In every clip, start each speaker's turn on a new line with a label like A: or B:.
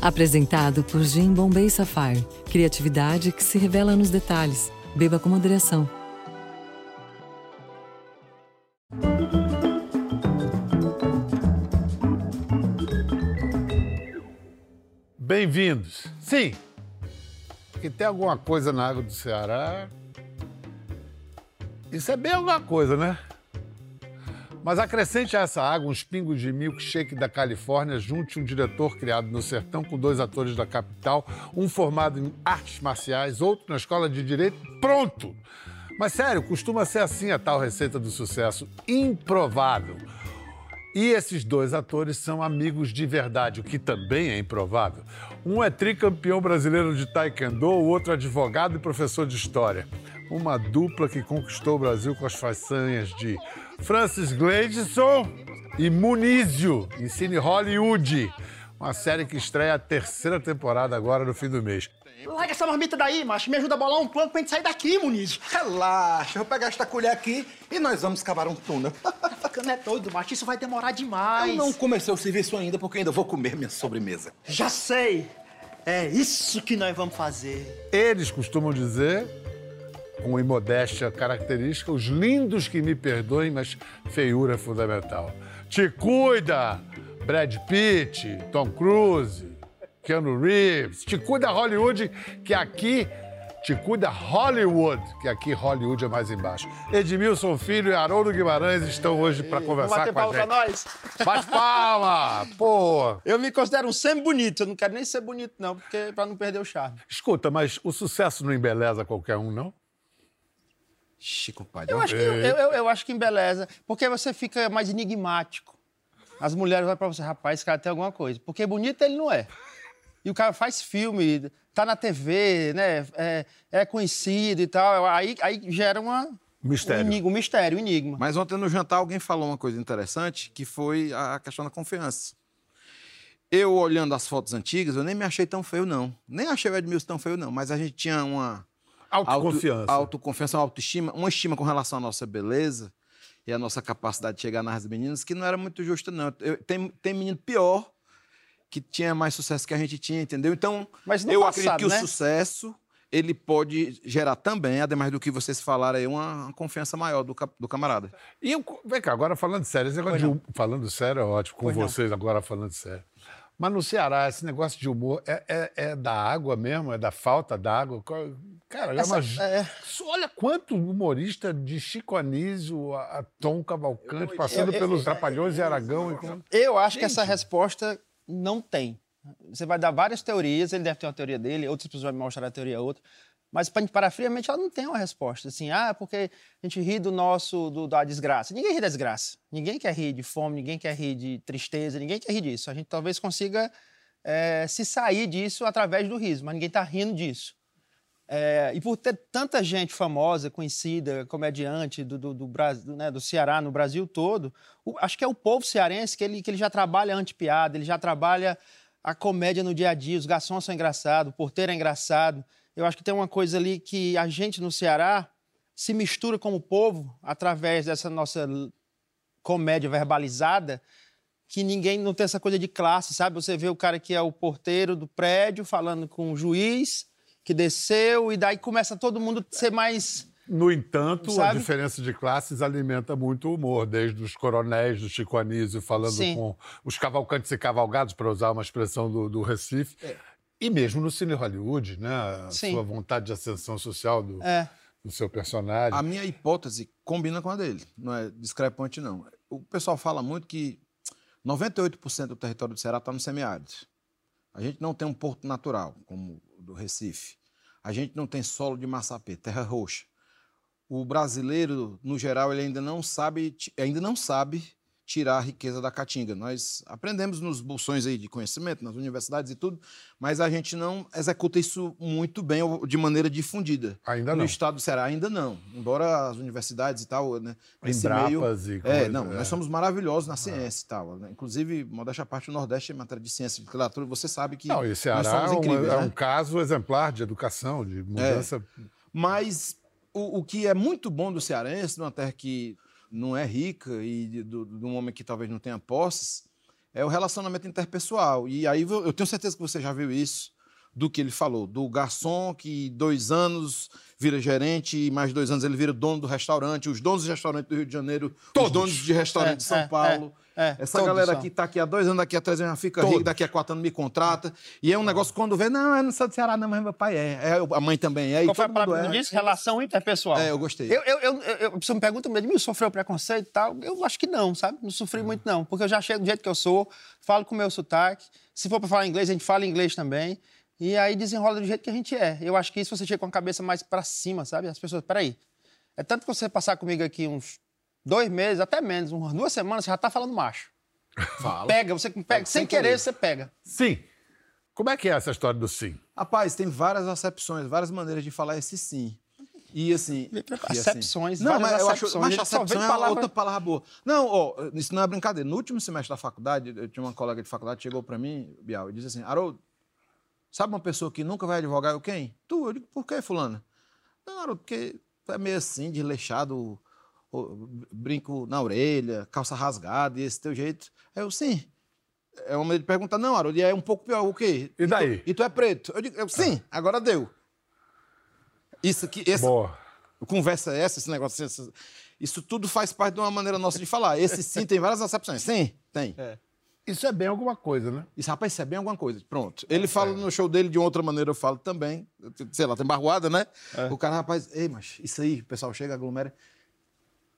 A: Apresentado por Jim Bombay Sapphire. Criatividade que se revela nos detalhes. Beba com moderação.
B: Bem-vindos. Sim, que tem alguma coisa na água do Ceará. Isso é bem alguma coisa, né? Mas acrescente a essa água uns pingos de milkshake da Califórnia, junte um diretor criado no sertão com dois atores da capital, um formado em artes marciais, outro na escola de direito, pronto! Mas sério, costuma ser assim a tal receita do sucesso, improvável. E esses dois atores são amigos de verdade, o que também é improvável. Um é tricampeão brasileiro de taekwondo, o outro advogado e professor de história. Uma dupla que conquistou o Brasil com as façanhas de Francis Gleidson e Munizio, em Cine Hollywood. Uma série que estreia a terceira temporada agora no fim do mês.
C: Larga essa marmita daí, macho. Me ajuda a bolar um plano pra gente sair daqui, Muniz.
D: Relaxa, eu vou pegar esta colher aqui e nós vamos cavar um túnel.
C: Tá ficando é doido, macho. Isso vai demorar demais.
D: Eu não comecei o serviço ainda porque ainda vou comer minha sobremesa.
C: Já sei. É isso que nós vamos fazer.
B: Eles costumam dizer, com imodéstia característica, os lindos que me perdoem, mas feiura é fundamental. Te cuida, Brad Pitt, Tom Cruise, Keanu Reeves. Te cuida Hollywood, que aqui te cuida Hollywood, que aqui Hollywood é mais embaixo. Edmilson Filho e Haroldo Guimarães estão hoje para conversar com a gente.
C: pra nós.
B: Bate palma! Pô!
C: Eu me considero um semi-bonito. Eu não quero nem ser bonito, não, porque pra não perder o charme.
B: Escuta, mas o sucesso não embeleza qualquer um, não?
D: Chico Padre.
C: Eu acho, que, eu, eu, eu acho que embeleza, porque você fica mais enigmático. As mulheres vão pra você, rapaz, esse cara tem alguma coisa. Porque bonito ele não é. E o cara faz filme, tá na TV, né? É, é conhecido e tal. Aí, aí gera uma,
B: Mistério.
C: Um, enigma, um mistério, um enigma.
D: Mas ontem no jantar alguém falou uma coisa interessante, que foi a questão da confiança. Eu, olhando as fotos antigas, eu nem me achei tão feio, não. Nem achei o Edmilson tão feio, não. Mas a gente tinha uma...
B: Autoconfiança.
D: Auto, autoconfiança, uma autoestima, uma estima com relação à nossa beleza e à nossa capacidade de chegar nas meninas que não era muito justa, não. Eu, tem, tem menino pior que tinha mais sucesso que a gente tinha, entendeu? Então,
C: Mas
D: eu
C: passado,
D: acredito que
C: né?
D: o sucesso ele pode gerar também, ademais do que vocês falaram aí, uma, confiança maior do, do camarada.
B: E eu, vem cá, agora falando sério, esse negócio de falando sério é ótimo, com
C: Pois não.
B: vocês agora falando sério. Mas no Ceará, esse negócio de humor é, é- é da água mesmo? É da falta d'água? Cara, é
C: Essa-
B: uma-
C: é.
B: olha quanto humorista de Chico Anísio a, a Tom Cavalcante, passando
C: eu- eu-
B: pelos Trapalhões e Aragão. E.
C: Eu acho que essa resposta não tem. Você vai dar várias teorias, ele deve ter uma teoria dele, outras pessoas vão mostrar a teoria outra. Mas, para friamente, ela não tem uma resposta. Assim, ah, porque a gente ri do nosso, do- da desgraça. Ninguém ri da desgraça. Ninguém quer rir de fome, ninguém quer rir de tristeza, ninguém quer rir disso. A gente talvez consiga eh, se sair disso através do riso, mas ninguém está rindo disso. É, e por ter tanta gente famosa, conhecida, comediante do, do, do, né, do Ceará, no Brasil todo, o- acho que é o povo cearense que ele, que ele já trabalha a antipiada, ele já trabalha a comédia no dia a dia, os garçons são engraçados, o porteiro é engraçado. Eu acho que tem uma coisa ali que a gente no Ceará se mistura com o povo através dessa nossa comédia verbalizada, que ninguém não tem essa coisa de classe, sabe? Você vê o cara que é o porteiro do prédio falando com o juiz que desceu e daí começa todo mundo a ser mais
B: No entanto, a
C: Sabe?
B: diferença de classes alimenta muito o humor, desde os coronéis do Chico Anísio falando
C: Sim.
B: com os cavalcantes e cavalgados, para usar uma expressão do, do Recife, e mesmo no Cine Hollywood, né? A.
C: Sim.
B: sua vontade de ascensão social do,
C: é,
B: do seu personagem.
D: A minha hipótese combina com a dele, não é discrepante, não. O pessoal fala muito que 98% do território do Ceará está no semiárido. A gente não tem um porto natural, como o do Recife. A gente não tem solo de massapê, terra roxa. O brasileiro, no geral, ele ainda não sabe, ainda não sabe tirar a riqueza da caatinga. Nós aprendemos nos bolsões aí de conhecimento, nas universidades e tudo, mas a gente não executa isso muito bem ou de maneira difundida.
B: Ainda
D: no
B: não.
D: estado do Ceará ainda não. Embora as universidades e tal, né, esse meio
B: e
D: é, não,
B: é.
D: nós somos maravilhosos na ciência e tal. né? Inclusive, modéstia à parte, o Nordeste, em matéria de ciência e literatura, você sabe que
B: Não, e Ceará é um,
D: incríveis,
B: é
D: né?
B: um caso exemplar de educação, de mudança.
D: Mas o, o que é muito bom do cearense, numa terra que não é rica e de, do- de um homem que talvez não tenha posses, é o relacionamento interpessoal. E aí eu tenho certeza que você já viu isso do que ele falou, do garçom que dois anos vira gerente e mais dois anos ele vira dono do restaurante, os donos de restaurante do Rio de Janeiro, Todos. os donos de restaurante é, de São é, Paulo. É, é, Essa galera são. aqui está aqui há dois anos, daqui a três anos já fica rico, daqui a quatro anos me contrata. E é um negócio quando vê, não, eu não sou do Ceará, não, mas meu pai é. é a mãe também é.
C: Qual foi a palavra que é. disse? Relação interpessoal.
D: É, eu gostei.
C: Eu, eu, eu, eu, você me pergunta mesmo, sofreu preconceito e tal? Eu acho que não, sabe? Não sofri muito, não. Porque eu já chego do jeito que eu sou, falo com o meu sotaque. Se for para falar inglês, a gente fala inglês também. E aí desenrola do jeito que a gente é. Eu acho que isso você chega com a cabeça mais para cima, sabe? As pessoas, peraí. É tanto que você passar comigo aqui uns dois meses, até menos, umas duas semanas, você já tá falando macho. Fala. Pega, você pega, sem, sem querer, querer, você pega.
B: Sim. Como é que é essa história do sim?
D: Rapaz, tem várias acepções, várias maneiras de falar esse sim. E assim.
C: Acepções,
D: assim, Não, mas eu acho. Mas acepção é palavra... outra palavra boa. Não, ó, isso não é brincadeira. No último semestre da faculdade, eu tinha uma colega de faculdade chegou para mim, Bial, e disse assim: Haroldo, Sabe uma pessoa que nunca vai advogar? Eu, quem? Tu. Eu digo, por que, fulano? Não, porque é meio assim, desleixado, brinco na orelha, calça rasgada, e esse teu jeito. Eu, sim. É uma maneira de perguntar, não, Harold, é um pouco pior, o quê?
B: E daí?
D: E tu, e tu é preto? Eu digo, eu, sim, ah. agora deu. Isso aqui, essa,
B: Boa.
D: conversa é essa, esse negócio, esse, isso tudo faz parte de uma maneira nossa de falar. Esse sim tem várias acepções. Sim, tem. É.
B: Isso é bem alguma coisa, né?
D: Isso, rapaz, isso é bem alguma coisa. Pronto. Ele é. fala no show dele de outra maneira, eu falo também. Sei lá, tem barroada, né? É. O cara, rapaz, ei, mas isso aí, o pessoal chega, aglomera.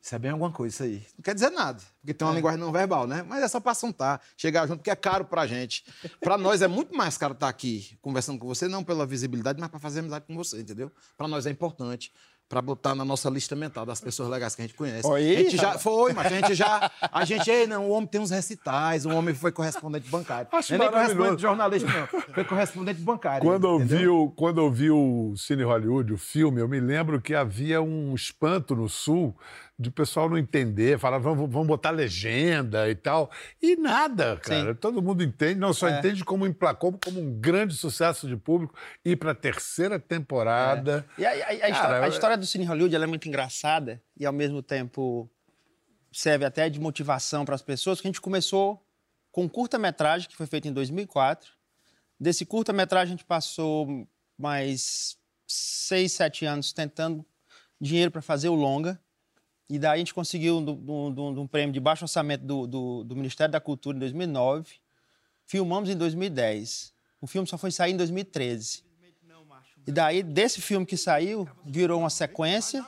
D: Isso é bem alguma coisa, isso aí. Não quer dizer nada, porque tem uma é. linguagem não verbal, né? Mas é só para assuntar, chegar junto, porque é caro pra gente. Para nós é muito mais caro estar aqui conversando com você, não pela visibilidade, mas para fazer amizade com você, entendeu? Para nós é importante para botar na nossa lista mental das pessoas legais que a gente conhece.
C: Oi,
D: a gente já foi, mas a gente já, a gente, ei, não, o homem tem uns recitais, o homem foi correspondente bancário.
B: Acho não é nem correspondente
D: jornalista não, foi correspondente bancário.
B: Quando eu vi o, quando eu vi o Cine Hollywood, o filme, eu me lembro que havia um espanto no sul de pessoal não entender, falar, vamos, vamos botar legenda e tal. E nada, cara. Sim. Todo mundo entende, não só é. entende como emplacou como um grande sucesso de público e para a terceira temporada.
C: É. E a, a, a, cara, história, a, história, do Cine Hollywood é muito engraçada e ao mesmo tempo serve até de motivação para as pessoas, que a gente começou com um curta-metragem que foi feito em 2004. Desse curta-metragem a gente passou mais seis, sete anos tentando dinheiro para fazer o longa. E daí a gente conseguiu um, um prêmio de baixo orçamento do, do, do, Ministério da Cultura em 2009. Filmamos em 2010. O filme só foi sair em 2013. E daí, desse filme que saiu, virou uma sequência,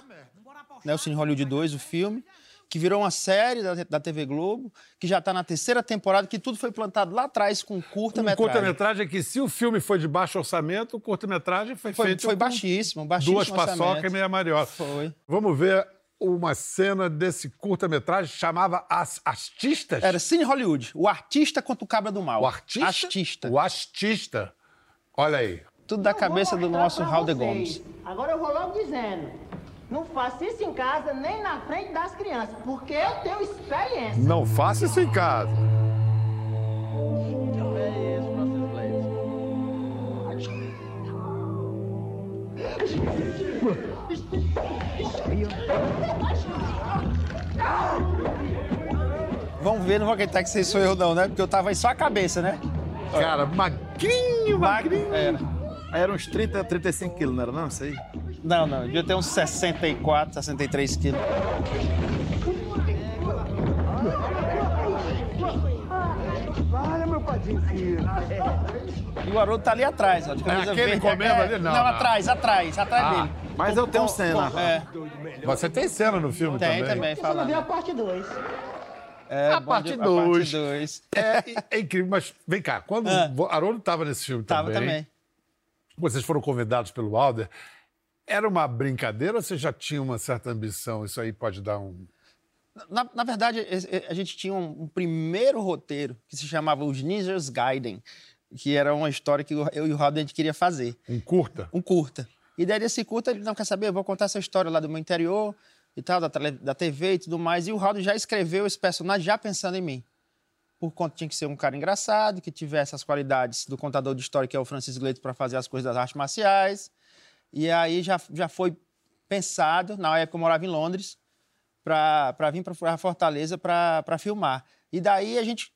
C: né, o Cine Hollywood 2, o filme, que virou uma série da, da TV Globo, que já está na terceira temporada, que tudo foi plantado lá atrás com curta-metragem.
B: Um curta-metragem é que, se o filme foi de baixo orçamento, o curta-metragem foi, foi feito.
C: Foi baixíssimo, baixíssimo.
B: Duas paçocas e meia mariola.
C: Foi.
B: Vamos ver uma cena desse curta-metragem chamava As Artistas?
C: Era Cine Hollywood. O artista contra o cabra do mal.
B: O artista?
C: Artista.
B: O artista. Olha aí.
C: Tudo da cabeça do nosso Raul de Gomes.
E: Agora eu vou logo dizendo. Não faça isso em casa, nem na frente das crianças, porque eu tenho experiência.
B: Não faça isso em casa.
C: Vamos ver, não vou acreditar que vocês sou eu não, né? Porque eu tava em só a cabeça, né?
B: Cara, magrinho, magrinho.
C: Era.
D: Aí eram uns 30, 35 quilos, não era não? Isso aí?
C: Não, não. Devia ter uns 64, 63 quilos.
E: Olha, meu padrinho.
C: E o Haroldo tá ali atrás, ó. De
B: é aquele comendo é, ali? Não,
C: não, atrás, atrás, atrás ah, dele.
D: Mas eu tenho cena.
C: É.
B: Você tem cena no filme
C: tem,
B: também?
C: Tem também, fala.
E: Você a parte 2.
C: É,
B: a parte 2. É, é, incrível, mas vem cá, quando ah. o Haroldo estava nesse filme
C: tava
B: também,
C: também,
B: vocês foram convidados pelo Alder, era uma brincadeira ou você já tinha uma certa ambição? Isso aí pode dar um...
C: Na, na verdade, a gente tinha um, um, primeiro roteiro que se chamava Os Ninjas Gaiden, que era uma história que eu e o Rob a gente queria fazer.
B: Um curta?
C: Um curta. E daí desse curta ele não quer saber, eu vou contar essa história lá do meu interior e tal, da, da TV e tudo mais. E o Raul já escreveu esse personagem já pensando em mim. Por conta tinha que ser um cara engraçado, que tivesse as qualidades do contador de história, que é o Francis Gleito, para fazer as coisas das artes marciais. E aí já, já foi pensado, na época eu morava em Londres, para vir para Fortaleza para filmar. E daí a gente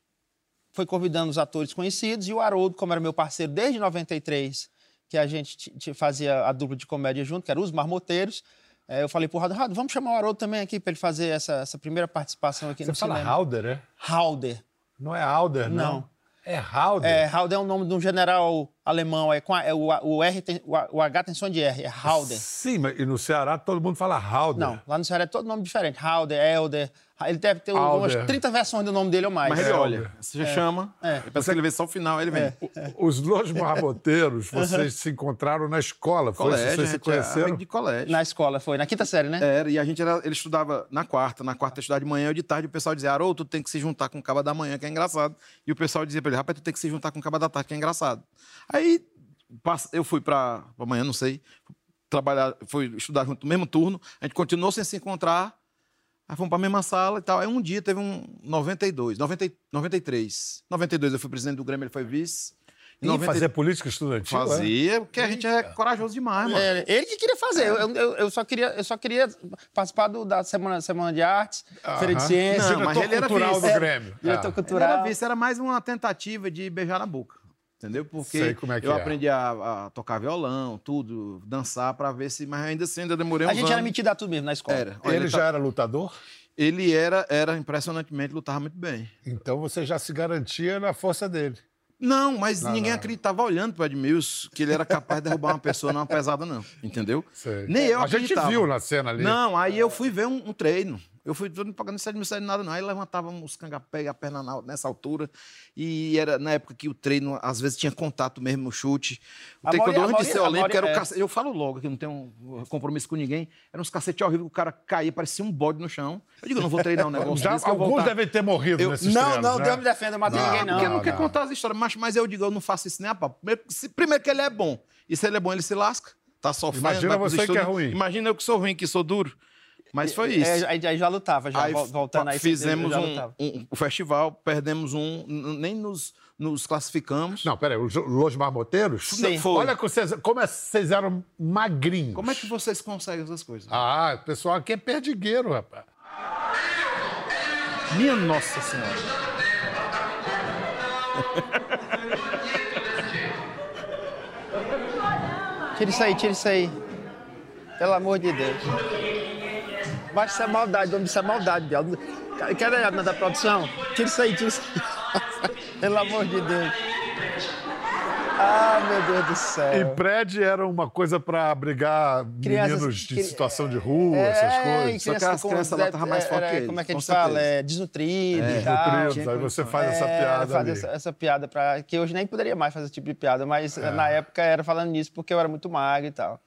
C: foi convidando os atores conhecidos e o Haroldo, como era meu parceiro desde 93, que a gente fazia a dupla de comédia junto, que era os Marmoteiros. é, eu falei pro Haroldo, Haroldo, vamos chamar o Haroldo também aqui para ele fazer essa, essa primeira participação aqui
B: Você
C: no
B: fala
C: cinema.
B: Halder, é?
C: Halder.
B: Não é Halder, não.
C: Não.
B: É Halder.
C: É, Halder é o nome de um general alemão. É com a- é o, o R tem, o, o H tem som de R, é Halder.
B: Sim, mas e no Ceará todo mundo fala Halder.
C: Não, lá no Ceará é todo nome diferente. Halder, Elder. Ele deve ter
B: Halder.
C: umas 30 versões do nome dele ou mais.
D: Mas ele
B: É,
D: olha, você já chama,
C: É.
D: depois que ele vê só o final, ele vem.
B: Os Los Marmoteiros, vocês se encontraram na escola, foi?
D: Colégio,
B: Vocês se
D: é
B: conheceram?
D: de colégio.
C: Na escola, foi. Na quinta série, né?
D: Era, e a gente era, ele estudava na quarta, na quarta ele estudava de manhã e de tarde o pessoal dizia, Haroldo, tu tem que se juntar com o caba da manhã, que é engraçado. E o pessoal dizia pra ele, rapaz, tu tem que se juntar com o caba da tarde, que é engraçado. Aí eu fui pra, pra manhã, não sei, trabalhar, fui estudar junto no mesmo turno, a gente continuou sem se encontrar, aí fomos pra mesma sala e tal. Aí um dia teve um 92, 90, 93. 92 eu fui presidente do Grêmio, ele foi vice.
B: E
D: 90
B: fazer política estudantil? é?
D: Fazia, porque a gente é corajoso demais, mano.
C: É, ele que queria fazer. Eu, eu- eu só queria, eu só queria participar do- da Semana, semana de Artes, Feira de. Ciências.
D: Não, mas ele era
B: cultural
D: vice.
B: do
D: É,
B: Grêmio.
C: Diretor
B: Ah.
D: Ele
C: cultural.
D: era vice, era mais uma tentativa de beijar na boca. Entendeu? Porque
B: Sei como é que
D: eu
B: é.
D: aprendi a, a tocar violão, tudo, dançar pra ver se. Mas ainda assim, ainda demorei uns
C: A gente era
D: anos.
C: metido a tudo mesmo na escola.
D: Era.
B: Ele,
D: Ele,
B: já
D: tá-
B: era lutador?
D: ele era, era impressionantemente, lutava muito bem.
B: Então você já se garantia na força dele.
D: Não, mas
B: Não,
D: ninguém
B: não.
D: acreditava olhando para Edmilson que ele era capaz de derrubar uma pessoa numa pesada, não. Entendeu?
B: Sei.
D: Nem eu
B: A gente
D: acreditava.
B: viu na cena ali.
D: Não, aí eu fui ver um, um treino. Eu fui todo pagando não sério nada, não. Aí levantávamos os cangapé, a perna na- nessa altura. E era na época que o treino, às vezes, tinha contato mesmo no chute. O taekwondo, antes de ser olímpico, era o cacete. Eu falo logo que não tenho compromisso com ninguém. Era uns cacete horrível, o cara caía, parecia um bode no chão. Eu digo, eu não vou treinar um negócio
B: Já,
D: desse,
B: alguns
D: voltar.
B: devem ter morrido
D: Eu-
B: nesses
C: Não,
B: treinos,
C: não,
B: né?
C: Deus me defenda, eu matei
B: Não,
C: ninguém, não.
D: Porque eu não
B: não,
D: quero
B: não.
D: contar as histórias, mas, mas eu digo, eu não faço isso nem a pau. Primeiro, que ele é bom. E se ele é bom, ele se lasca. Tá sofrendo.
B: Imagina você que é ruim.
D: Imagina eu que sou ruim, que sou duro. Mas foi isso.
C: É, aí, aí já lutava, já
D: Aí
C: vol- voltando aí.
D: fizemos
C: já
D: um, um- o festival, perdemos um, nem nos, nos classificamos.
B: Não, peraí, os Los Marmoteiros?
C: Sim.
D: Foi.
B: Olha como é- vocês eram magrinhos.
D: Como é que vocês conseguem essas coisas?
B: Ah, o pessoal aqui é perdigueiro, rapaz.
D: Minha Nossa Senhora.
C: Tira isso aí, tira isso aí. Pelo amor de Deus. Baixa essa maldade, homem, isso é maldade, Biel. Cadê a da produção? Tira isso aí, tira isso aí. Pelo amor de Deus. Ah, meu Deus do
B: E
C: céu.
B: prédio era uma coisa para abrigar
C: Crianças-
B: meninos de
C: cri-
B: situação de rua, essas
C: É, e
B: coisas.
D: Só que as crianças lá estavam mais
C: é,
D: fortes
C: é, Como é que a gente fala? É desnutrido
D: É,
C: e tal.
B: Aí você faz essa
C: É,
B: piada
C: faz
B: ali.
C: essa, essa piada para que hoje nem poderia mais fazer esse tipo de piada, mas na época era falando nisso porque eu era muito magro e tal.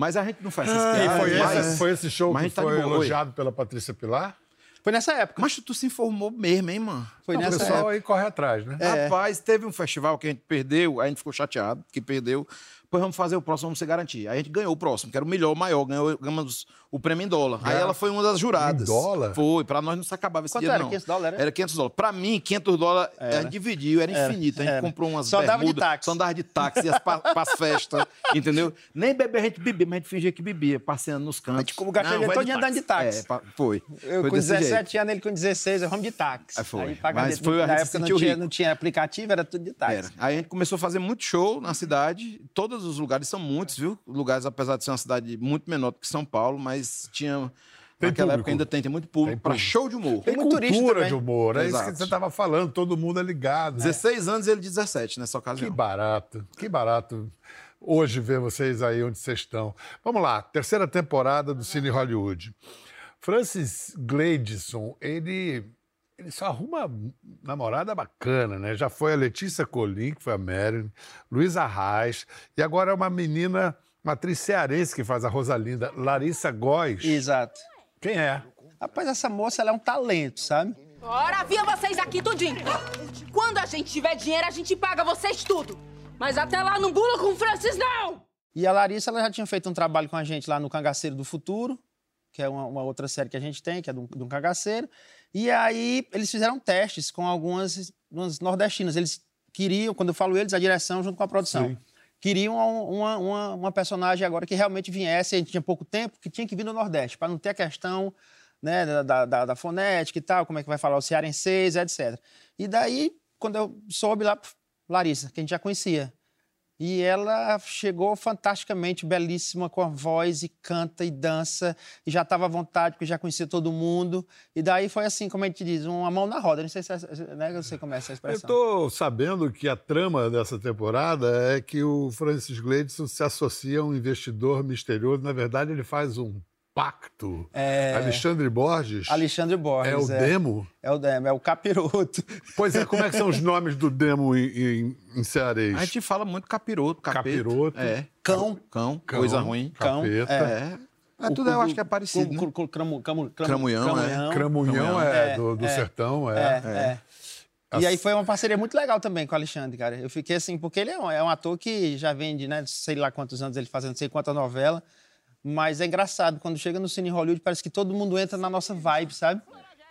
D: Mas a gente não faz essas
B: E
D: piadas.
B: foi
D: mas-
B: esse, foi esse show
D: mas
B: que
D: tá
B: foi elogiado pela Patrícia Pilar?
C: Foi nessa época.
D: Mas tu se informou mesmo, hein, mano?
C: Foi
B: Não, o
C: nessa
B: pessoal
C: época.
B: aí corre atrás, né?
C: É.
D: Rapaz, teve um festival que a gente perdeu, aí a gente ficou chateado que perdeu. Pois vamos fazer o próximo, vamos se garantir. Aí a gente ganhou o próximo, que era o melhor, o maior, ganhou ganhamos o prêmio em dólar. Aí ela foi uma das juradas.
B: Em dólar?
D: Foi, pra nós não se acabava esse
C: Quanto
D: dia,
C: era?
D: não.
C: 500 dólares, era?
D: Era 500 dólares. Pra mim, 500 dólares, a gente dividiu, era infinito. A gente
C: era.
D: comprou umas
C: Só dava de
D: bermudas,
C: táxi.
D: só andava de táxi, ia pra, pras festas, entendeu? Nem beber a gente bebia, mas a gente fingia que bebia, passeando nos cantos.
C: A gente como gastou
D: Não,
C: dinheiro
D: vai
C: todo andando de táxi.
D: É, foi.
C: Eu
D: Foi
C: com
D: desse
C: 17
D: jeito.
C: anos, ele com 16, vamos de táxi.
D: Aí foi.
C: pagava
D: Mas
C: de-
D: foi, a
C: época não tinha,
D: rico.
C: não tinha aplicativo, era tudo de táxi.
D: Era. Aí a gente começou a fazer muito show na cidade. Todos os lugares são muitos, viu? Lugares, apesar de ser uma cidade muito menor do que São Paulo, mas tinha.
B: Tem
D: naquela
B: público.
D: época ainda tem, tem muito público.
B: Tem
D: para show de humor.
B: Tem
C: muito turista
B: cultura de humor, é isso
D: Exato.
B: que você estava falando, todo mundo é ligado. né?
D: 16 anos e ele 17 nessa
B: Que
D: ocasião.
B: barato, que barato hoje ver vocês aí onde vocês estão. Vamos lá, terceira temporada do Cine Hollywood. Francis Gleidson, ele, ele só arruma namorada bacana, né? Já foi a Letícia Colim, que foi a Marilyn, Luísa Reis, e agora é uma menina, uma atriz cearense que faz a Rosalinda, Larissa Góes.
C: Exato.
B: Quem é?
C: Rapaz, essa moça ela é um talento, sabe?
F: Ora, via vocês aqui tudinho. Quando a gente tiver dinheiro, a gente paga vocês tudo. Mas até lá não bula com o Francis, não!
C: E a Larissa ela já tinha feito um trabalho com a gente lá no Cangaceiro do Futuro, que é uma, uma outra série que a gente tem, que é de um, de um cangaceiro. E aí eles fizeram testes com algumas umas nordestinas. Eles queriam, quando eu falo eles, a direção junto com a produção.
B: Sim.
C: Queriam uma, uma, uma personagem agora que realmente viesse, a gente tinha pouco tempo, que tinha que vir do Nordeste, para não ter a questão né, da, da, da- da fonética e tal, como é que vai falar o cearenseis, etc. E daí quando eu soube lá, Larissa, que a gente já conhecia. E ela chegou fantasticamente, belíssima, com a voz, e canta e dança, e já estava à vontade, porque já conhecia todo mundo. E daí foi assim, como a gente diz, uma mão na roda. Não sei se é, né, eu sei como é essa
B: Eu
C: expressão.
B: estou sabendo que a trama dessa temporada é que o Francis Gleidson se associa a um investidor misterioso. Na verdade, ele faz um pacto.
C: É.
B: Alexandre Borges
C: Alexandre Borges.
B: é o demo.
C: É o Demo, é o capiroto.
B: Pois é, como é que são os nomes do demo em, em, em cearês?
D: A gente fala muito capiroto, capeta.
B: Capiroto.
D: É.
C: Cão.
D: Cão,
B: Cão,
D: coisa ruim.
C: Cão,
B: capeta.
D: É. É tudo, eu acho que é parecido. Né?
C: cru- cramu- cramu- cramu-
D: Cramunhão, é.
B: Cramunhão é,
C: É,
B: do, do
C: é.
B: sertão,
C: É,
B: é.
C: é. E aí foi uma parceria muito legal também com o Alexandre, cara. Eu fiquei assim, porque ele é um, é um ator que já vem de, né, sei lá quantos anos ele fazendo, sei quanta novela. Mas é engraçado, quando chega no Cine Hollywood, parece que todo mundo entra na nossa vibe, sabe?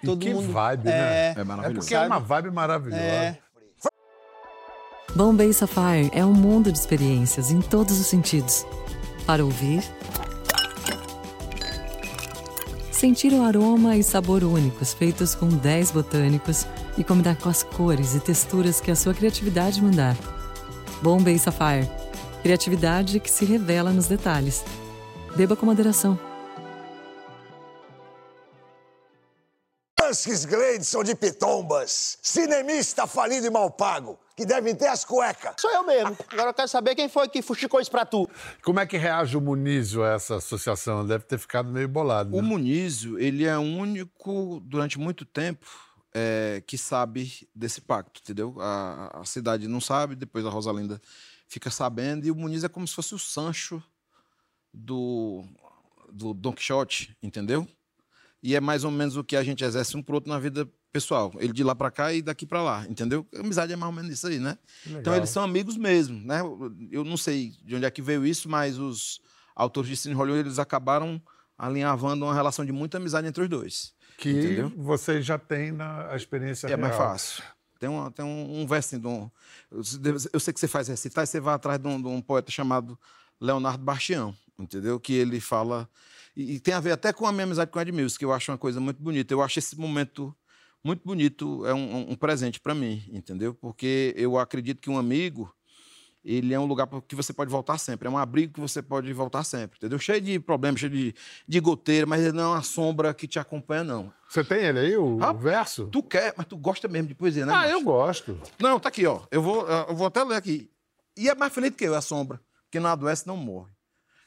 B: E
C: Todo
B: que
C: mundo.
B: vibe,
C: é,
B: né?
D: É
B: É
D: maravilhoso.
B: porque é uma vibe maravilhosa.
C: É.
A: Bombay Sapphire é um mundo de experiências em todos os sentidos. Para ouvir, sentir o aroma e sabor únicos feitos com 10 botânicos e combinar com as cores e texturas que a sua criatividade mandar. Bombay Sapphire. Criatividade que se revela nos detalhes. Beba com moderação.
G: Francis Gleidson de Pitombas, cinemista falido e mal pago, que devem ter as cuecas.
E: Sou eu mesmo. Agora eu quero saber quem foi que fuxicou isso pra tu.
B: Como é que reage o Munísio a essa associação? Deve ter ficado meio bolado.
D: O
B: Né?
D: Munísio, ele é o único, durante muito tempo, é, que sabe desse pacto, entendeu? A, a cidade não sabe, depois a Rosalinda fica sabendo, e o Muniz é como se fosse o Sancho do, do Don Quixote, entendeu? E é mais ou menos o que a gente exerce um pro outro na vida pessoal. Ele de lá pra cá e daqui pra lá, entendeu? A amizade é mais ou menos isso aí, né? Então eles são amigos mesmo, né? Eu não sei de onde é que veio isso, mas os autores de Cine Hollywood, eles acabaram alinhavando uma relação de muita amizade entre os dois.
B: Que
D: entendeu?
B: vocês já têm na experiência
D: É mais
B: real.
D: fácil. Tem, uma, tem um, um versinho de um. Eu, eu sei que você faz recitar, e você vai atrás de um, de um poeta chamado Leonardo Bastião, entendeu? Que ele fala. E, e tem a ver até com a minha amizade com o Edmilson, que eu acho uma coisa muito bonita. Eu acho esse momento muito bonito, é um, um presente para mim, entendeu? Porque eu acredito que um amigo. Ele é um lugar que você pode voltar sempre. É um abrigo que você pode voltar sempre, entendeu? Cheio de problemas, cheio de, de goteira, mas ele não é uma sombra que te acompanha, não.
B: Você tem ele aí, o,
D: Ah,
B: verso?
D: Tu quer, mas tu gosta mesmo de poesia, né?
B: Ah,
D: macho?
B: eu gosto.
D: Não, tá aqui, ó. Eu vou, eu vou até ler aqui. E é mais feliz que eu, é a sombra. Que não adoece, não morre.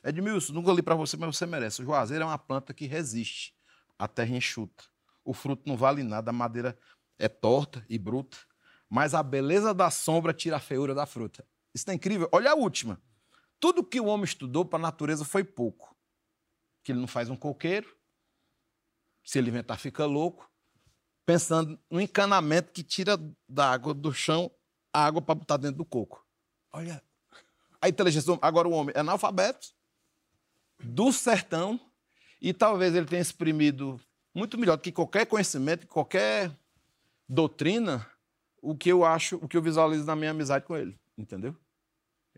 D: Edmilson, nunca li pra você, mas você merece. O juazeiro é uma planta que resiste. A terra enxuta. O fruto não vale nada, a madeira é torta e bruta. Mas a beleza da sombra tira a feiura da fruta. Isso é incrível. Olha a última. Tudo que o homem estudou para a natureza foi pouco. Que ele não faz um coqueiro. Se ele inventar, fica louco pensando no encanamento que tira da água do chão a água para botar dentro do coco. Olha, a inteligência. Agora o homem é analfabeto, do sertão, e talvez ele tenha exprimido muito melhor do que qualquer conhecimento, qualquer doutrina, o que eu acho, o que eu visualizo na minha amizade com ele, entendeu?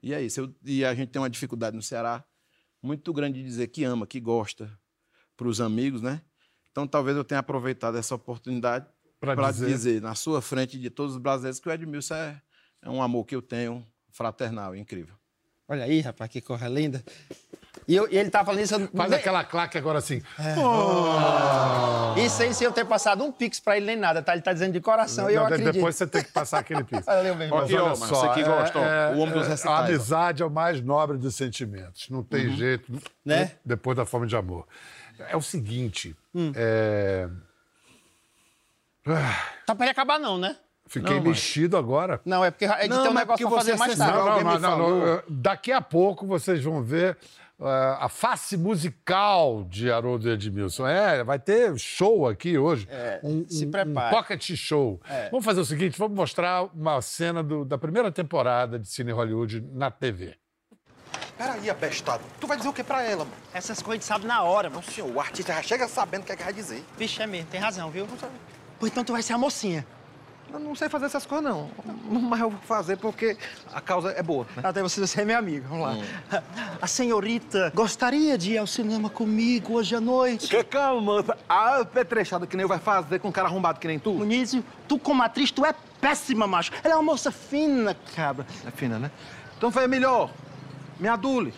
D: E é isso. Eu- e a gente tem uma dificuldade no Ceará muito grande de dizer que ama, que gosta para os amigos, né? Então talvez eu tenha aproveitado essa oportunidade para
B: dizer.
D: dizer. na sua frente de todos os brasileiros que o Edmilson é, é um amor que eu tenho fraternal, incrível.
C: Olha aí, rapaz, que corra linda. E, eu- e ele tá falando isso. eu-
B: Faz
C: nem-
B: aquela claque agora assim.
C: Isso aí sem eu ter passado um pix pra ele nem nada, tá? Ele tá dizendo de coração e eu
B: de-
C: acredito.
B: depois você tem que passar aquele piso.
C: Valeu, meu irmão.
B: Mas olha
D: mas
B: só,
D: você que
B: é-
D: gosta, ó,
B: é-
D: o homem dos
B: é-
D: recitais,
B: A amizade é o mais nobre dos sentimentos. Não tem jeito.
C: Né?
B: Depois da forma de amor. É o seguinte.
C: Hum.
B: é,
C: Tá pra ele acabar não, né?
B: Fiquei
D: Não, mas-
B: mexido agora.
C: Não, é porque a gente
D: Não,
C: tem um
D: mas
C: negócio pra fazer mais tarde.
B: Não, não,
D: alguém me
B: não, não. Daqui a pouco vocês vão ver a face musical de Haroldo Edmilson. É, vai ter show aqui hoje.
C: É,
B: um,
C: se
B: um-
C: prepare.
B: Um pocket show.
C: É.
B: Vamos fazer o seguinte: vamos mostrar uma cena do- da primeira temporada de Cine Hollywood na TV.
H: Peraí, abestado. Tu vai dizer o que pra ela, mano?
E: Essas coisas a gente sabe na hora, mano.
H: Senhor, o artista já chega sabendo o que é que vai dizer.
E: Vixe, é mesmo, tem razão, viu? Pois então tu vai ser a mocinha.
H: Eu não sei fazer essas coisas, não. Mas eu vou fazer porque a causa é boa, né?
E: Até você, é meu amigo, vamos lá. A senhorita gostaria de ir ao cinema comigo hoje à noite?
H: Que calma, moça. A petrechada que nem eu vai fazer com um cara arrombado que nem tu?
E: Munísio, tu como atriz, tu é
C: péssima, macho. Ela é uma moça fina, cabra.
H: É fina, né? Então foi melhor. Me adule.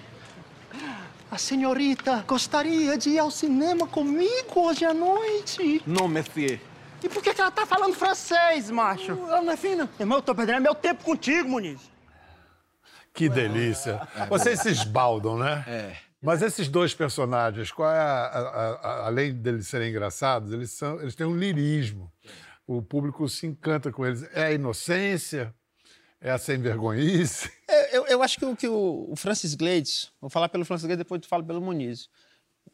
C: A senhorita gostaria de ir ao cinema comigo hoje à noite.
H: Não, monsieur.
C: E por que, que ela tá falando francês, macho?
H: Ela não é fina.
C: Irmão, eu tô perdendo meu tempo contigo, Muniz.
B: Que delícia. Vocês se esbaldam, né?
D: É.
B: Mas esses dois personagens, qual é a- a- a- além deles serem engraçados, eles, são, eles têm um lirismo. O público se encanta com eles. É a inocência? É a sem vergonhice?
C: Eu, eu, eu acho que o, que o, o Francis Glades, vou falar pelo Francis Glades, depois tu fala pelo Muniz.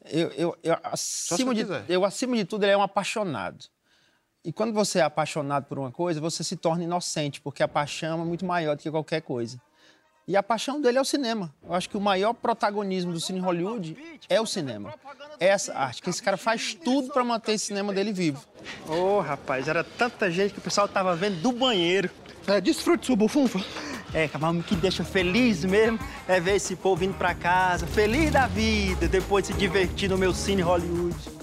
C: Eu, eu, eu, acima de, eu, acima de tudo, ele é um apaixonado. E quando você é apaixonado por uma coisa, você se torna inocente, porque a paixão é muito maior do que qualquer coisa. E a paixão dele é o cinema. Eu acho que o maior protagonismo do cine Hollywood é o cinema. É essa arte, que esse cara faz tudo para manter esse cinema dele vivo. Ô, rapaz, era tanta gente que o pessoal tava vendo do banheiro.
H: É, desfrute sua bufunfa.
C: É, mas o que deixa feliz mesmo é ver esse povo vindo pra casa, feliz da vida, depois de se divertir no meu cine Hollywood.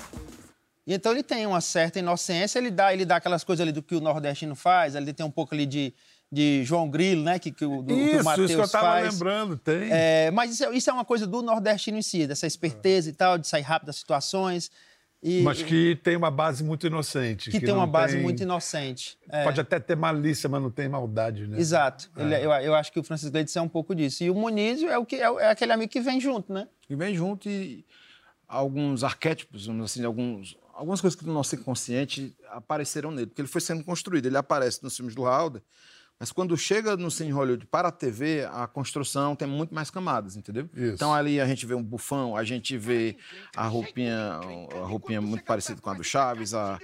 C: E então ele tem uma certa inocência, ele dá, ele dá aquelas coisas ali do que o nordestino faz, ele tem um pouco ali de, de João Grilo, né, que, que o, do, que o
B: Isso,
C: Matheus
B: isso que eu estava
C: faz.
B: lembrando, tem.
C: É, mas isso é, isso é uma coisa do nordestino em si, dessa esperteza e tal, de sair rápido das situações. E,
B: Mas que tem uma base muito inocente.
C: que tem uma base
B: tem-
C: muito inocente. É.
B: Pode até ter malícia, mas não tem maldade, né?
C: Exato. Ele- eu, eu acho que o Francis Glades é um pouco disso. E o Muniz é, o que, é, é aquele amigo que vem junto, né?
D: E vem junto e alguns arquétipos, vamos assim, alguns, algumas coisas que do nosso inconsciente apareceram nele, porque ele foi sendo construído. Ele aparece nos filmes do Wilder, mas quando chega no cine Hollywood para a TV, a construção tem muito mais camadas, entendeu?
B: Isso.
D: Então ali a gente vê um bufão, a gente vê a roupinha, a roupinha muito parecida com a do Chaves, a,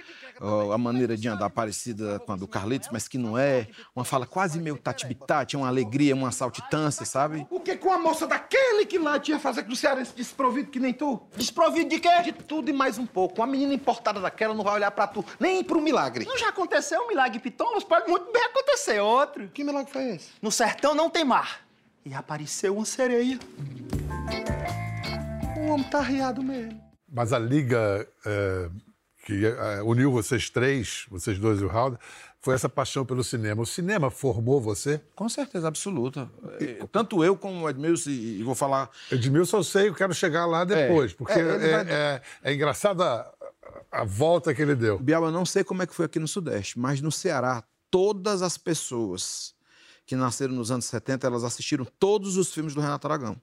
D: a maneira de andar parecida com a do Carlitos, mas que não é, uma fala quase meio tati-bitati, uma alegria, uma saltitância, sabe?
H: O que com a moça daquele que lá tinha fazer com o cearense desprovido que nem tu?
C: Desprovido de quê?
H: De tudo e mais um pouco. Uma menina importada daquela não vai olhar pra tu, nem pro milagre.
C: Não já aconteceu um milagre pitombas? Pode muito bem acontecer outro.
H: Que milagre foi esse?
C: No sertão não tem mar. E apareceu uma sereia.
H: O homem tá riado mesmo.
B: Mas a liga é, que é, uniu vocês três, vocês dois e o Raul, foi essa paixão pelo cinema. O cinema formou você?
D: Com certeza absoluta. É, Tanto eu como o Edmilson, e e vou falar.
B: Edmilson, eu sei, eu quero chegar lá depois, porque
D: É, ele
B: é,
D: vai-
B: é- é engraçado a, a volta que ele deu.
D: Bial, eu não sei como é que foi aqui no Sudeste, mas no Ceará, todas as pessoas que nasceram nos anos 70, elas assistiram todos os filmes do Renato Aragão,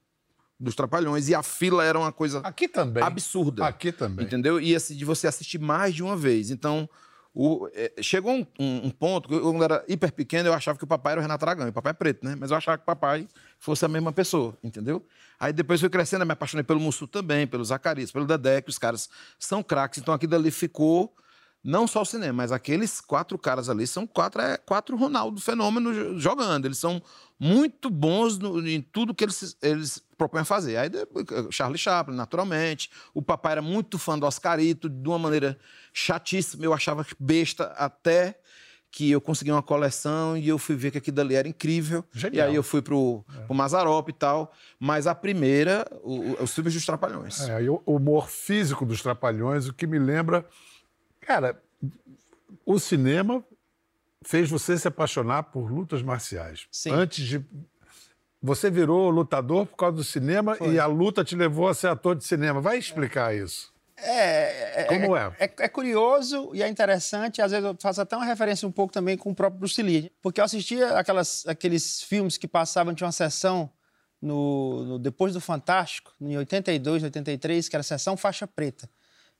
D: dos Trapalhões, e a fila era uma coisa
B: Aqui também.
D: absurda.
B: Aqui também.
D: Entendeu? E assim, de você assistir mais de uma vez. Então, o- é, chegou um, um- um ponto que eu, quando era hiper pequeno, eu achava que o papai era o Renato Aragão. E o papai é preto, né? Mas eu achava que o papai fosse a mesma pessoa, entendeu? Aí depois fui crescendo, eu me apaixonei pelo Mussu também, pelo Zacarias, pelo Dedé, que os caras são craques. Então aquilo ali ficou. Não só o cinema, mas aqueles quatro caras ali são quatro, é, quatro Ronaldo fenômeno jo- jogando. Eles são muito bons no- em tudo que eles, eles propõem a fazer. Aí Charlie Chaplin, naturalmente. O papai era muito fã do Oscarito, de uma maneira chatíssima. Eu achava besta até que eu consegui uma coleção e eu fui ver que aquilo ali era incrível.
B: Genial.
D: E aí eu fui pro, pro Mazarop e tal. Mas a primeira, o- o- os filmes dos Trapalhões.
B: É, o humor físico dos Trapalhões, o que me lembra. Cara, o cinema fez você se apaixonar por lutas marciais.
C: Sim.
B: Antes de. Você virou lutador por causa do cinema e a luta te levou a ser ator de cinema. Vai explicar isso.
C: É, é,
B: Como é?
C: é? é curioso e é interessante. Às vezes eu faço até uma referência um pouco também com o próprio Bruce Lee. Porque eu assistia aquelas, aqueles filmes que passavam, tinha uma sessão no, no- depois do Fantástico, em 82, 83, que era a sessão faixa preta.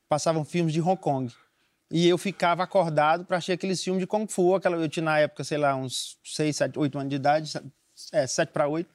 C: Passavam filmes de Hong Kong. E eu ficava acordado para assistir aqueles filmes de Kung Fu. Aquela, eu tinha na época, sei lá, uns 6, 7, 8 anos de idade, é, 7 para 8.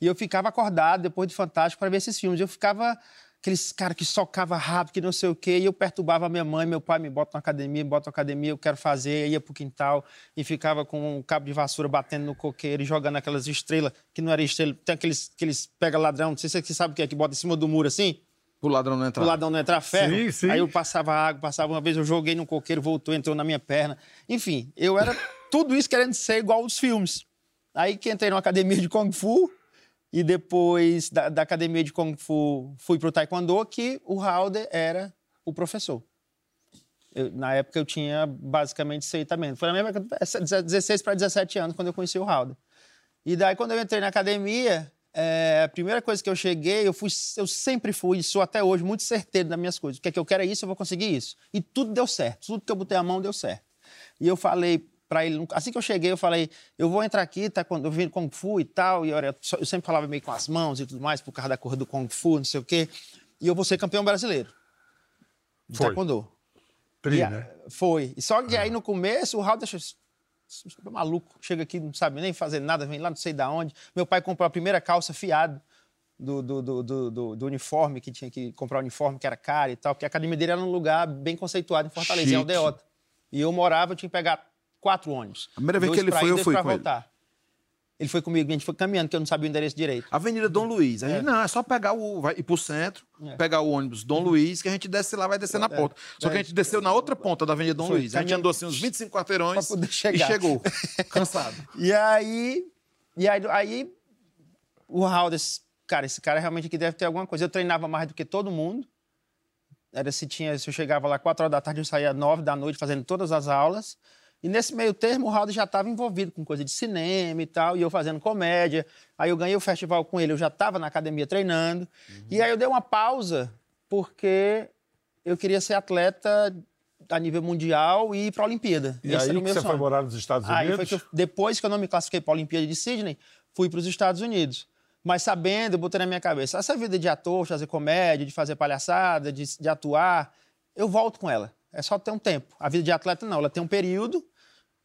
C: E eu ficava acordado depois de Fantástico para ver esses filmes. Eu ficava aqueles cara que socava rápido, que não sei o quê, e eu perturbava minha mãe, meu pai me bota na academia, me bota na academia, eu quero fazer, ia pro quintal e ficava com um cabo de vassoura batendo no coqueiro e jogando aquelas estrelas, que não era estrela, tem aqueles que eles pega ladrão, não sei se você sabe o que é, que bota em cima do muro assim,
D: O ladrão não entrar.
C: pro ladrão não entrar ferro.
B: Sim, sim.
C: Aí eu passava água, passava uma vez, eu joguei no coqueiro, voltou, entrou na minha perna. Enfim, eu era tudo isso querendo ser igual aos filmes. Aí que entrei numa academia de Kung Fu e depois da, da academia de Kung Fu fui pro Taekwondo, que o Halder era o professor. Eu- na época eu tinha basicamente isso aí também. Foi na mesma época, 16 para 17 anos, quando eu conheci o Halder. E daí, quando eu entrei na academia, é, a primeira coisa que eu cheguei, eu, fui, eu sempre fui, sou até hoje, muito certeiro das minhas coisas. O que é que eu quero é isso, eu vou conseguir isso. E tudo deu certo. Tudo que eu botei a mão deu certo. E eu falei para ele, assim que eu cheguei, eu falei, eu vou entrar aqui, tá, quando eu vim Kung Fu e tal, e olha, eu sempre falava meio com as mãos e tudo mais, por causa da corrida do Kung Fu, não sei o quê. E eu vou ser campeão brasileiro. De
B: Foi.
C: Taekwondo.
B: Tri,
C: E
B: né?
C: Foi. Só que aí no começo o Raul deixou. Maluco, chega aqui, não sabe nem fazer nada, vem lá não sei da onde. Meu pai comprou a primeira calça fiada do, do, do, do, do- uniforme, que tinha que comprar o uniforme, que era caro e tal, porque a academia dele era num lugar bem conceituado em Fortaleza, em
D: Chique.
C: Aldeota. E eu morava, eu tinha que pegar quatro ônibus.
D: A primeira vez que ele foi, eu fui com
C: voltar. Ele foi comigo, a gente foi caminhando, porque eu não sabia o endereço direito.
D: Avenida Dom Luiz. A gente, Não, é só pegar o. Vai ir pro centro,
C: É.
D: pegar o ônibus Dom Luiz, que a gente desce lá, vai descer na ponta. Só que a gente desceu na outra ponta da Avenida Dom
C: Foi,
D: Luiz. A gente andou assim uns 25 quarteirões
C: Pra poder
D: e
C: chegar.
D: chegou. Cansado.
C: E aí, e aí, aí o Raul cara, esse cara realmente aqui deve ter alguma coisa. Eu treinava mais do que todo mundo. Era se tinha, se eu chegava lá quatro horas da tarde, eu saía nove da noite fazendo todas as aulas. E nesse meio termo, o Raul já estava envolvido com coisa de cinema e tal, e eu fazendo comédia. Aí eu ganhei o festival com ele, eu já estava na academia treinando. E aí eu dei uma pausa, porque eu queria ser atleta a nível mundial e ir para a Olimpíada.
B: E
C: Esse
B: aí que você
C: sonho.
B: foi morar nos Estados
C: Aí
B: Unidos?
C: foi que eu- depois que eu não me classifiquei para a Olimpíada de Sydney, fui para os Estados Unidos. Mas sabendo, eu botei na minha cabeça, essa vida de ator, de fazer comédia, de fazer palhaçada, de, de atuar, eu volto com ela. É só ter um tempo. A vida de atleta não, ela tem um período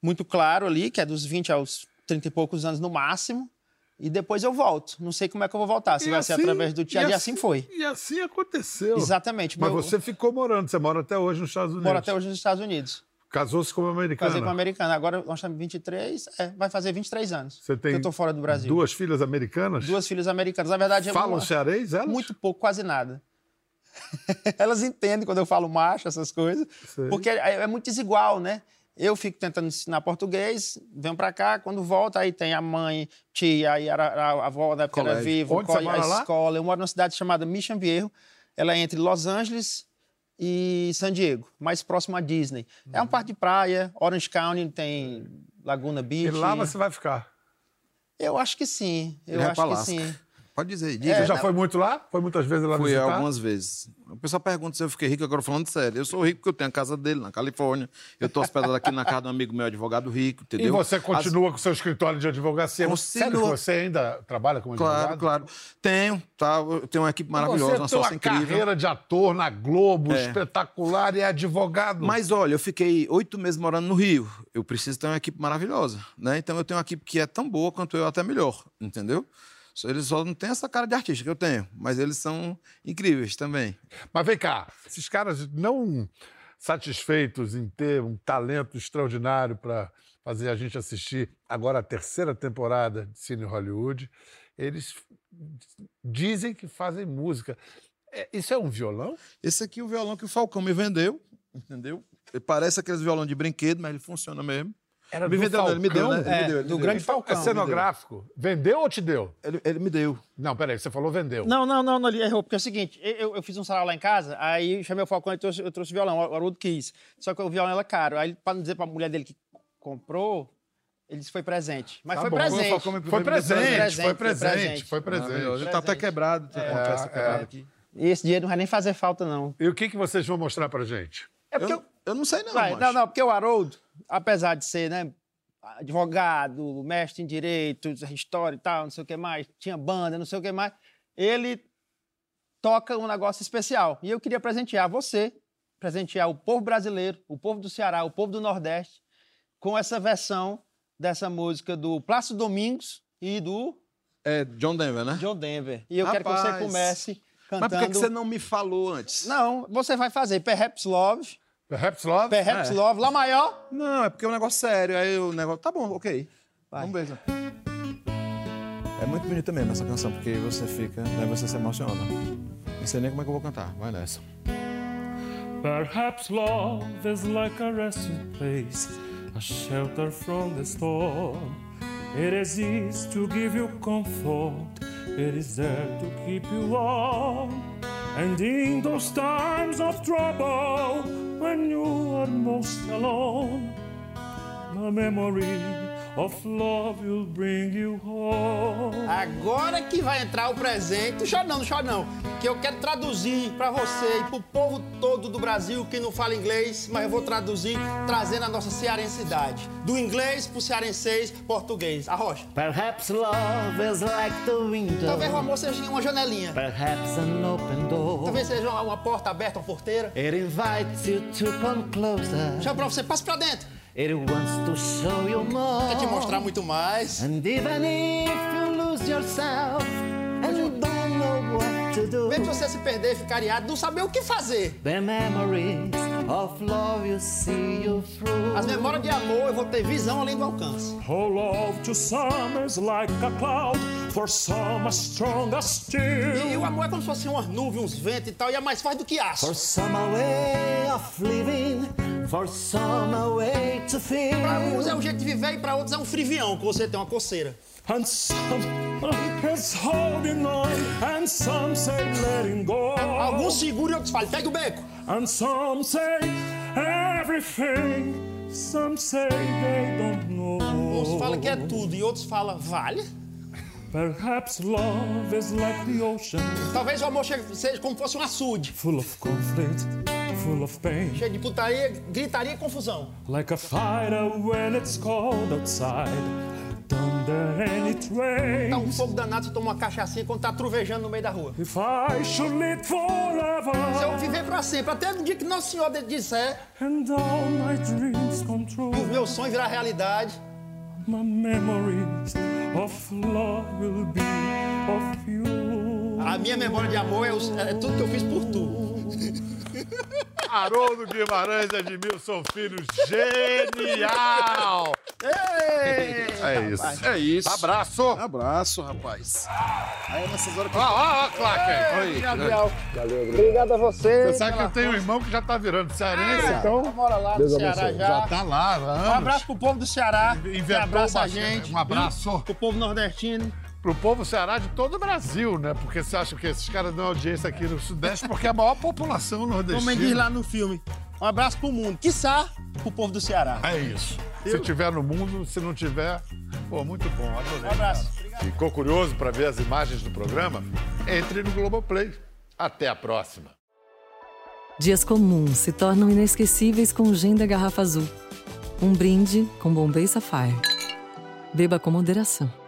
C: muito claro ali, que é dos 20 aos 30 e poucos anos no máximo, e depois eu volto. Não sei como é que eu vou voltar, se
B: E
C: vai ser
B: assim-
C: através do teatro, e assim foi.
B: E assim aconteceu.
C: Exatamente.
B: Mas
C: Meu-
B: você ficou morando, você mora até hoje nos Estados Unidos.
C: Moro até hoje nos Estados Unidos.
B: Casou-se com uma americana.
C: Casei com uma americana. Agora nós estamos 23, é, vai fazer 23 anos
B: Você tem
C: que eu tô fora do Brasil.
B: duas filhas americanas?
C: Duas filhas americanas. Na verdade, é
B: Falam
C: uma-
B: cearense, elas?
C: Muito pouco, quase nada. Elas entendem quando eu falo macho, essas coisas,
B: Sei.
C: porque é, é muito desigual, né? Eu fico tentando ensinar português, venho pra cá, quando volto, aí tem a mãe, tia, aí a, a, a avó da época era viva,
B: Onde
C: a
B: lá?
C: escola. Eu moro numa cidade chamada Mission Viejo, ela é entre Los Angeles e San Diego, mais próximo à Disney. É uma parte de praia, Orange County tem Laguna
B: E
C: Beach.
B: lá você vai ficar.
C: Eu acho que sim, eu
D: Ele
C: acho que sim.
D: Pode dizer,
C: É,
D: diga.
B: Você já foi muito lá? Foi muitas vezes lá
D: Fui
B: visitar?
D: algumas vezes. O pessoal pergunta se eu fiquei rico, agora falando sério. Eu sou rico porque eu tenho a casa dele na Califórnia. Eu tô hospedado aqui na casa de um amigo meu, advogado rico, entendeu?
B: E você
D: As-
B: continua com seu escritório de advocacia?
D: Continua.
B: Sério que você ainda trabalha como
D: Claro,
B: advogado?
D: claro. Tenho, tá? Eu tenho uma equipe maravilhosa,
B: Você
D: uma
B: tem
D: sócia
B: uma
D: incrível.
B: carreira de ator na Globo,
D: É.
B: espetacular, e é advogado.
D: Mas olha, eu fiquei oito meses morando no Rio. Eu preciso ter uma equipe maravilhosa, né? Então eu tenho uma equipe que é tão boa quanto eu, até melhor, entendeu? Eles só não têm essa cara de artista que eu tenho, mas eles são incríveis também.
B: Mas vem cá, esses caras não satisfeitos em ter um talento extraordinário para fazer a gente assistir agora a terceira temporada de Cine Hollywood, eles dizem que fazem música. É, Isso é um violão?
D: Esse aqui é o violão que o Falcão me vendeu, entendeu? Ele parece aqueles violão de brinquedo, mas ele funciona mesmo.
B: Era
D: me
B: do
D: vendeu, não, ele me deu, né?
B: Falcão?
D: Ele
C: É,
D: me deu, ele
C: do
D: me
C: grande
D: deu.
C: Falcão.
B: É cenográfico. Vendeu ou te deu?
D: Ele, ele me deu.
B: Não, peraí, você falou vendeu.
C: Não, não, não, não, ele errou. Porque é o seguinte, eu, eu fiz um sarau lá em casa, aí chamei o Falcão e trouxe, eu trouxe violão, o Haroldo quis. Só que o violão era caro. Aí, pra não dizer pra mulher dele que comprou, ele disse que foi presente. Mas
B: Tá
C: foi
B: bom,
C: presente.
D: Falcão
B: Foi
D: me deu
B: presente, foi
C: presente, foi
B: presente,
C: presente.
B: foi presente.
D: Ele tá até quebrado, tem uma peça quebrada aqui.
C: E esse dinheiro não vai nem fazer falta, não.
B: E o que, que vocês vão mostrar pra gente?
C: É porque
D: Eu, eu não sei não,
C: Vai, não, não, porque o Haroldo, apesar de ser, né, advogado, mestre em direito, história e tal, não sei o que mais, tinha banda, não sei o que mais, ele toca um negócio especial. E eu queria presentear você, presentear o povo brasileiro, o povo do Ceará, o povo do Nordeste, com essa versão dessa música do Plácido Domingos e do
D: É John Denver, né?
C: John Denver. E eu quero que você
D: Rapaz.
C: comece
D: Mas
C: cantando...
D: por que, que você não me falou antes?
C: Não, você vai fazer Perhaps Love,
B: Perhaps Love?
C: Perhaps
D: É.
C: Love, Lá Maior,
D: Não, é porque é um negócio sério. Aí o negócio. Tá bom, ok.
C: Vai.
D: Vamos ver. então. É muito bonita mesmo essa canção, porque você fica. Né, você se emociona. Não sei nem como é que eu vou cantar. Vai nessa.
I: Perhaps love is like a resting place, a shelter from the storm. It exists to give you comfort, it is there to keep you warm. And in those times of trouble, when you are most alone. The memory of love will bring you home.
C: Agora que vai entrar o presente. Chora não, chora não. Que eu quero traduzir pra você e pro povo todo do Brasil que não fala inglês, mas eu vou traduzir trazendo a nossa cearensidade. Do inglês pro cearenseis, português. Arrocha.
J: Perhaps love is like the window.
C: Talvez o amor seja uma janelinha.
J: Perhaps an open door.
C: Talvez seja uma, porta aberta, uma porteira.
J: It invites you to come closer.
C: Chama pra você, passa pra dentro.
J: It wants to show you more.
C: Quer te mostrar muito mais.
J: And even if you lose yourself and don't know what to do.
C: Mesmo se você se perder e ficar ariado, não saber o que fazer.
J: The memories of love you see you through.
C: As memórias de amor, eu vou ter visão além do alcance.
I: Oh, love to some is like a cloud, for some as strong as steel.
C: E o amor é como se fosse umas nuvens, uns ventos e tal, e é mais forte do que aço.
J: For some a way of living, for some a way to feel.
C: Pra uns é um jeito de viver e pra outros é um frivião, que você tem uma coceira.
I: And some is holding on, and some say letting go.
C: Alguns seguram e outros falam, pega o beco.
I: And some say everything, some say they don't know.
C: Uns falam que é tudo e outros falam, vale?
I: Perhaps love is like the ocean,
C: Talvez o amor seja como fosse um açude.
I: full of conflict, full of pain.
C: Cheio de putaria, gritaria e confusão.
I: Like a fighter when it's cold outside. Thunder and it
C: Tá um fogo danado, você toma uma cachaçinha quando tá truvejando no meio da rua.
I: If I should live forever,
C: Se eu viver pra sempre, até no dia que Nosso Senhor disser
I: and all my dreams come true,
C: e os meus sonhos virar realidade,
I: my memories of love will be of you.
C: a minha memória de amor é, os- é tudo que eu fiz por tu.
B: Haroldo Guimarães Edmilson Filho, genial! É isso.
D: É isso.
B: Abraço!
D: Abraço, rapaz. Aí nessas horas que
B: Ó, ó, ó, Claque aí.
C: Gabriel. Obrigado a você.
B: Você sabe que eu tenho um irmão que já tá virando cearense, então
C: Mora lá no Ceará já.
B: já tá lá há
C: Um
B: anos.
C: abraço pro povo do Ceará. que
B: Inventou
C: abraça a gente.
B: Um abraço.
C: Pro povo nordestino.
B: Pro povo Ceará de todo o Brasil, né? Porque você acha que esses caras dão audiência aqui no Sudeste porque é a maior população nordestina.
C: Como diz lá no filme. Um abraço pro mundo. Quiçá pro povo do Ceará.
B: É isso. Se tiver no mundo, se não tiver, pô, muito bom, adorei.
C: Um abraço.
B: Ficou curioso para ver as imagens do programa? Entre no Globoplay. Até a próxima.
A: Dias comuns se tornam inesquecíveis com o gin da garrafa azul. Um brinde com Bombay Sapphire. Beba com moderação.